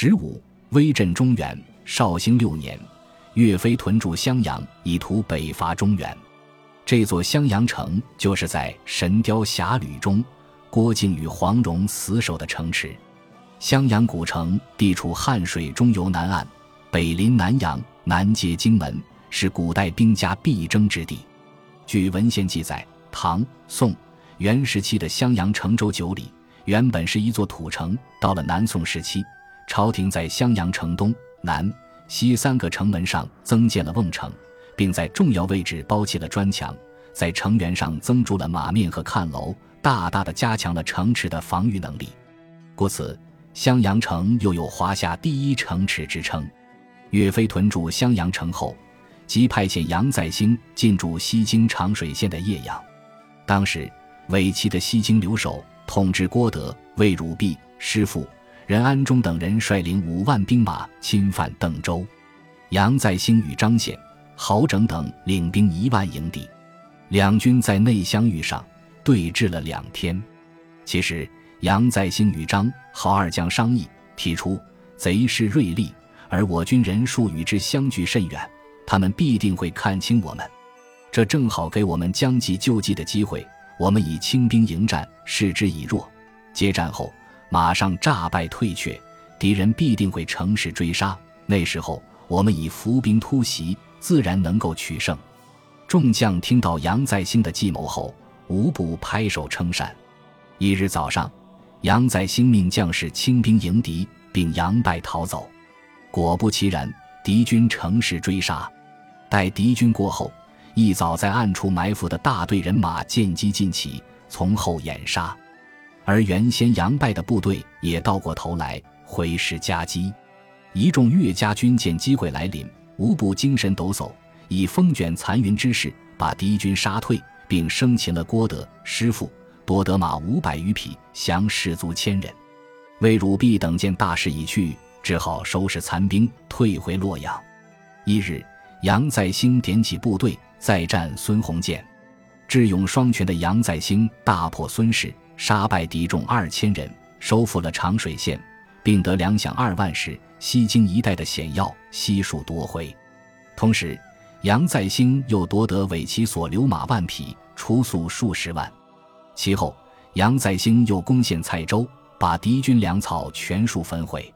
十五，威震中原。绍兴六年，岳飞屯驻襄阳，以图北伐中原。这座襄阳城就是在《神雕侠侣》中郭靖与黄蓉死守的城池。襄阳古城地处汉水中游南岸，北临南阳，南接荆门，是古代兵家必争之地。据文献记载，唐、宋、元时期的襄阳城周九里，原本是一座土城。到了南宋时期，朝廷在襄阳城东南。西三个城门上增建了瓮城，并在重要位置包起了砖墙，在城垣上增筑了马面和看楼，大大的加强了城池的防御能力。故此，襄阳城又有华夏第一城池之称。岳飞屯驻襄阳城后，即派遣杨再兴进驻西京长水县的叶阳。当时，伪齐的西京留守统治郭德、魏汝弼、师傅。任安忠等人率领五万兵马侵犯邓州，杨再兴与张显、郝整等领兵一万迎敌，两军在内相遇上对峙了两天。其实杨再兴与张、郝二将商议，提出贼势锐利，而我军人数与之相距甚远，他们必定会看清我们，这正好给我们将计就计的机会。我们以轻兵迎战，示之以弱，接战后。马上诈败退却，敌人必定会乘势追杀。那时候，我们以伏兵突袭，自然能够取胜。众将听到杨再兴的计谋后，无不拍手称善。一日早上，杨再兴命将士轻兵迎敌，并佯败逃走。果不其然，敌军乘势追杀。待敌军过后，一早在暗处埋伏的大队人马见机进起，从后掩杀。而原先杨败的部队也倒过头来回师夹击，一众岳家军见机会来临，无不精神抖擞，以风卷残云之势把敌军杀退，并生擒了郭德师傅，夺得马五百余匹，降士卒千人。魏汝弼等见大势已去，只好收拾残兵，退回洛阳。一日，杨再兴点起部队，再战孙洪建，智勇双全的杨再兴大破孙氏。杀败敌众二千人，收复了长水县，并得粮饷二万石。西京一带的险要悉数夺回。同时，杨再兴又夺得伪齐所留马万匹，出粟数十万。其后，杨再兴又攻陷蔡州，把敌军粮草全数焚毁。